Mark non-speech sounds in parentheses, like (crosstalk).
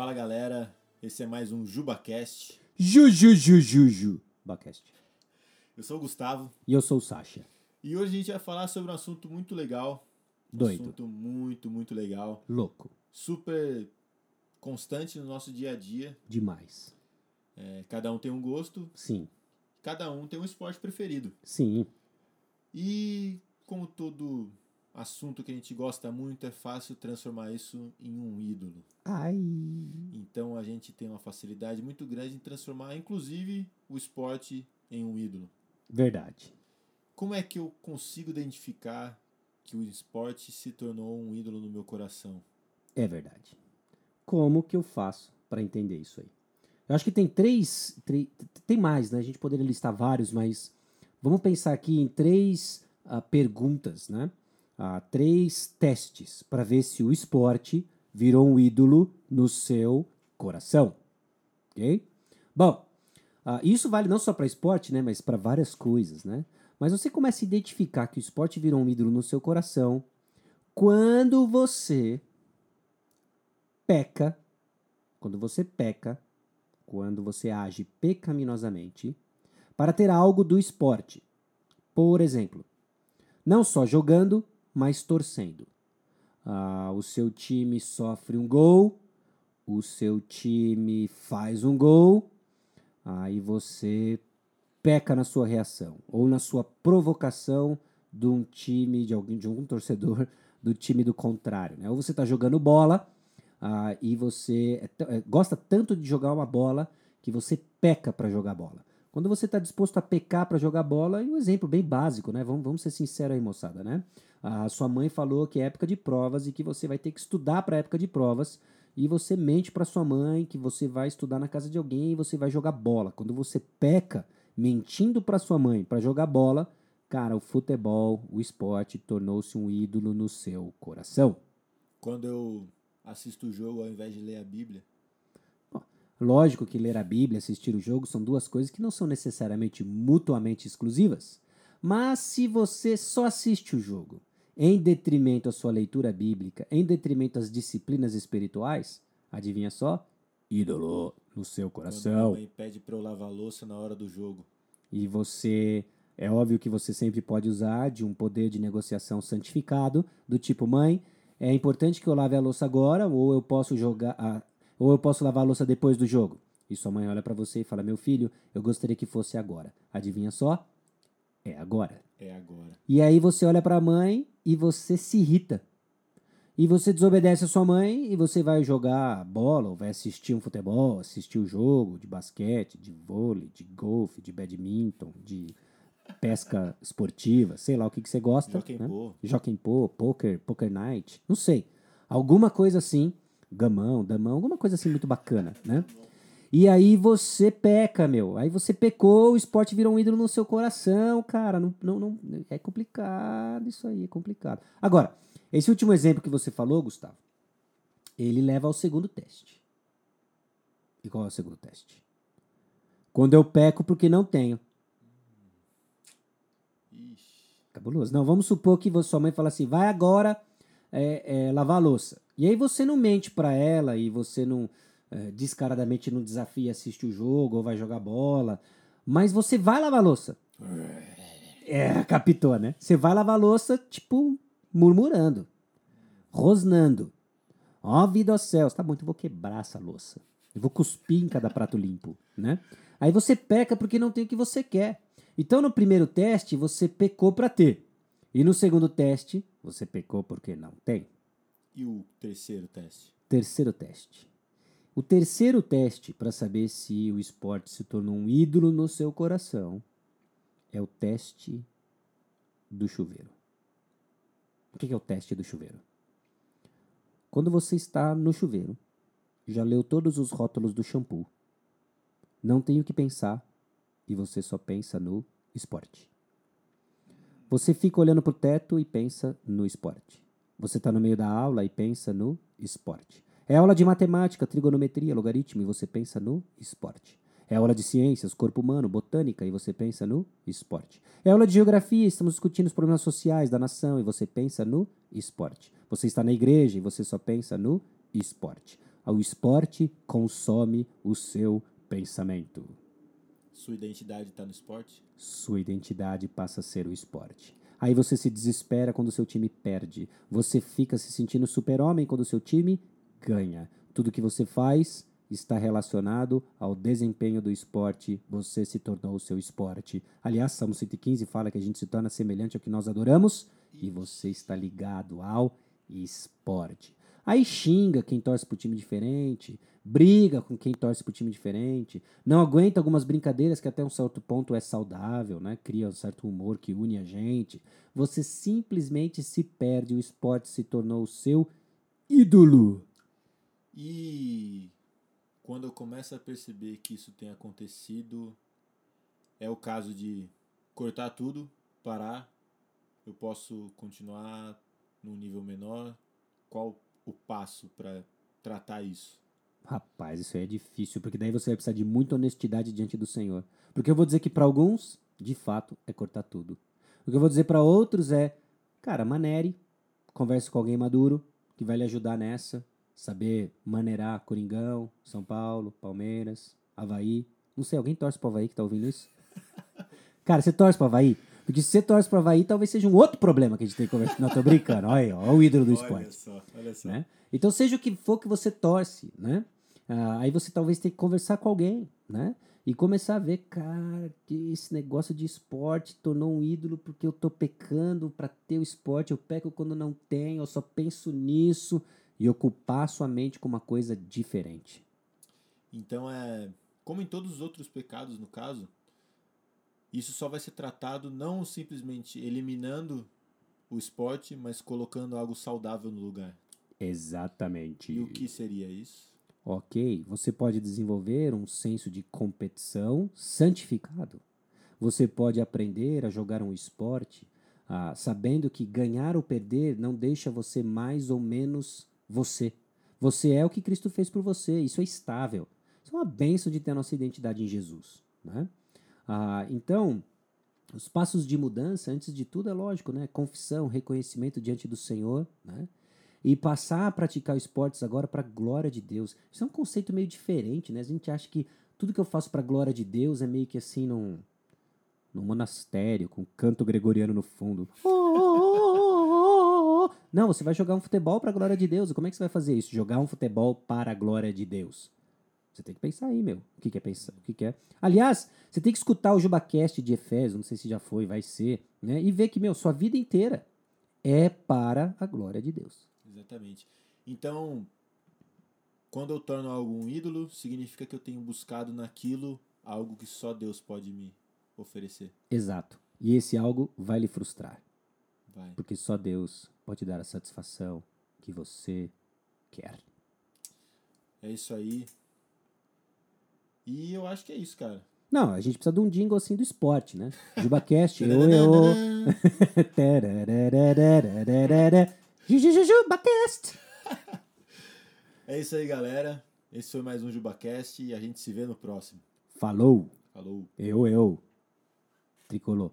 Fala galera, esse é mais um JubaCast. Juju, Juju, Juju. Bacast. Eu sou o Gustavo E eu sou o Sasha. e hoje a gente vai falar sobre um assunto muito legal. Um Doido. assunto muito, muito legal. Louco. Super constante no nosso dia a dia. Demais. É, cada um tem um gosto, Sim. cada um tem um esporte preferido. Sim. E como todo assunto que a gente gosta muito, é fácil transformar isso em um ídolo. Ai. Então a gente tem uma facilidade muito grande em transformar, inclusive, o esporte em um ídolo. Verdade. Como é que eu consigo identificar que o esporte se tornou um ídolo no meu coração? É verdade. Como que eu faço para entender isso aí? Eu acho que tem três, três. Tem mais, né? A gente poderia listar vários, mas vamos pensar aqui em três ah, perguntas, né? Ah, três testes para ver se o esporte virou um ídolo no seu coração. Ok? Bom, ah, isso vale não só para esporte, né? Mas para várias coisas, né? Mas você começa a identificar que o esporte virou um ídolo no seu coração quando você peca, quando você peca, quando você age pecaminosamente para ter algo do esporte. Por exemplo, não só jogando, mas torcendo. Ah, o seu time sofre um gol, o seu time faz um gol, aí você peca na sua reação ou na sua provocação de um time, de alguém, de algum torcedor (laughs) do time do contrário. Né? Ou você está jogando bola ah, e você é é, gosta tanto de jogar uma bola que você peca para jogar bola. Quando você está disposto a pecar para jogar bola, e um exemplo bem básico, né? Vamos, vamos ser sinceros aí, moçada, né? A sua mãe falou que é época de provas e que você vai ter que estudar para época de provas e você mente para sua mãe que você vai estudar na casa de alguém e você vai jogar bola. Quando você peca mentindo para sua mãe para jogar bola, cara, o futebol, o esporte tornou-se um ídolo no seu coração. Quando eu assisto o jogo ao invés de ler a Bíblia, Lógico que ler a Bíblia e assistir o jogo são duas coisas que não são necessariamente mutuamente exclusivas. Mas se você só assiste o jogo em detrimento à sua leitura bíblica, em detrimento às disciplinas espirituais, adivinha só? Ídolo no seu minha coração. mãe pede para eu lavar a louça na hora do jogo. E você. É óbvio que você sempre pode usar de um poder de negociação santificado, do tipo, mãe, é importante que eu lave a louça agora, ou eu posso jogar. A- ou eu posso lavar a louça depois do jogo. E sua mãe olha pra você e fala: Meu filho, eu gostaria que fosse agora. Adivinha só? É agora. É agora. E aí você olha pra mãe e você se irrita. E você desobedece a sua mãe e você vai jogar bola, ou vai assistir um futebol, assistir o jogo de basquete, de vôlei, de golfe, de badminton, de pesca esportiva, sei lá o que, que você gosta. Jockey né? Pô. Jockey Pô, poker, poker night, não sei. Alguma coisa assim, gamão, damão, alguma coisa assim muito bacana, né? E aí você peca, meu. Aí você pecou, o esporte virou um ídolo no seu coração, cara. Não, não, não, é complicado isso aí, é complicado. Agora, esse último exemplo que você falou, Gustavo, ele leva ao segundo teste. E qual é o segundo teste? Quando eu peco porque não tenho. Cabuloso. Não, vamos supor que sua mãe fala assim, vai agora é, é, lavar a louça. E aí você não mente pra ela e você não é, descaradamente não desafia, assiste o jogo ou vai jogar bola. Mas você vai lavar louça. É, captou, né? Você vai lavar a louça, tipo, murmurando, rosnando. Ó vida aos céus. Tá bom, então eu vou quebrar essa louça. Eu vou cuspir em cada prato limpo, né? Aí você peca porque não tem o que você quer. Então no primeiro teste você pecou para ter. E no segundo teste você pecou porque não tem. E o terceiro teste? Terceiro teste. O terceiro teste para saber se o esporte se tornou um ídolo no seu coração é o teste do chuveiro. O que é o teste do chuveiro? Quando você está no chuveiro, já leu todos os rótulos do shampoo, não tem o que pensar e você só pensa no esporte. Você fica olhando para o teto e pensa no esporte. Você está no meio da aula e pensa no esporte. É aula de matemática, trigonometria, logaritmo e você pensa no esporte. É aula de ciências, corpo humano, botânica e você pensa no esporte. É aula de geografia, estamos discutindo os problemas sociais da nação e você pensa no esporte. Você está na igreja e você só pensa no esporte. o esporte consome o seu pensamento. Sua identidade está no esporte? Sua identidade passa a ser o esporte. Aí você se desespera quando seu time perde. Você fica se sentindo super-homem quando seu time ganha. Tudo que você faz está relacionado ao desempenho do esporte. Você se tornou o seu esporte. Aliás, Salmo 115 fala que a gente se torna semelhante ao que nós adoramos e você está ligado ao esporte. Aí xinga quem torce pro time diferente, briga com quem torce pro time diferente, não aguenta algumas brincadeiras que até um certo ponto é saudável, né? Cria um certo humor que une a gente. Você simplesmente se perde, o esporte se tornou o seu ídolo. E quando eu começo a perceber que isso tem acontecido, é o caso de cortar tudo, parar, eu posso continuar num nível menor. Qual o passo para tratar isso? Rapaz, isso aí é difícil, porque daí você vai precisar de muita honestidade diante do Senhor. Porque eu vou dizer que para alguns, de fato, é cortar tudo. O que eu vou dizer para outros é, cara, manere, converse com alguém maduro que vai lhe ajudar nessa, saber maneirar Coringão, São Paulo, Palmeiras, Havaí. Não sei, alguém torce pro Havaí que tá ouvindo isso? (laughs) Cara, você torce pro Havaí? Porque se você torce pro Havaí, talvez seja um outro problema que a gente tem que conversar. Não, tô brincando. Olha aí, olha o ídolo do esporte. Olha só, olha só. Né? Então, seja o que for que você torce, né? Ah, aí você talvez tenha que conversar com alguém, né? E começar a ver, cara, que esse negócio de esporte tornou um ídolo porque eu tô pecando para ter o esporte, eu peco quando não tenho, eu só penso nisso e ocupar sua mente com uma coisa diferente. Então é. Como em todos os outros pecados, no caso, isso só vai ser tratado não simplesmente eliminando o esporte, mas colocando algo saudável no lugar. Exatamente. E o que seria isso? Ok, você pode desenvolver um senso de competição santificado. Você pode aprender a jogar um esporte ah, sabendo que ganhar ou perder não deixa você mais ou menos você. Você é o que Cristo fez por você, isso é estável. Isso é uma benção de ter a nossa identidade em Jesus. Né? Ah, então, os passos de mudança, antes de tudo, é lógico, né? Confissão, reconhecimento diante do Senhor, né? E passar a praticar esportes agora para a glória de Deus. Isso é um conceito meio diferente, né? A gente acha que tudo que eu faço para a glória de Deus é meio que assim num, num monastério, com canto gregoriano no fundo. (laughs) Não, você vai jogar um futebol para a glória de Deus. Como é que você vai fazer isso? Jogar um futebol para a glória de Deus. Você tem que pensar aí, meu. O que, que é pensar? O que, que é? Aliás, você tem que escutar o JubaCast de Efésios, não sei se já foi, vai ser, né? E ver que, meu, sua vida inteira é para a glória de Deus. Exatamente. Então, quando eu torno algo um ídolo, significa que eu tenho buscado naquilo algo que só Deus pode me oferecer. Exato. E esse algo vai lhe frustrar. Vai. Porque só Deus pode dar a satisfação que você quer. É isso aí. E eu acho que é isso, cara. Não, a gente precisa de um jingle assim do esporte, né? (laughs) JubaCast, eu, eu. JubaCast. É isso aí, galera. Esse foi mais um JubaCast e a gente se vê no próximo. Falou. Falou. Eu, eu. Tricolor.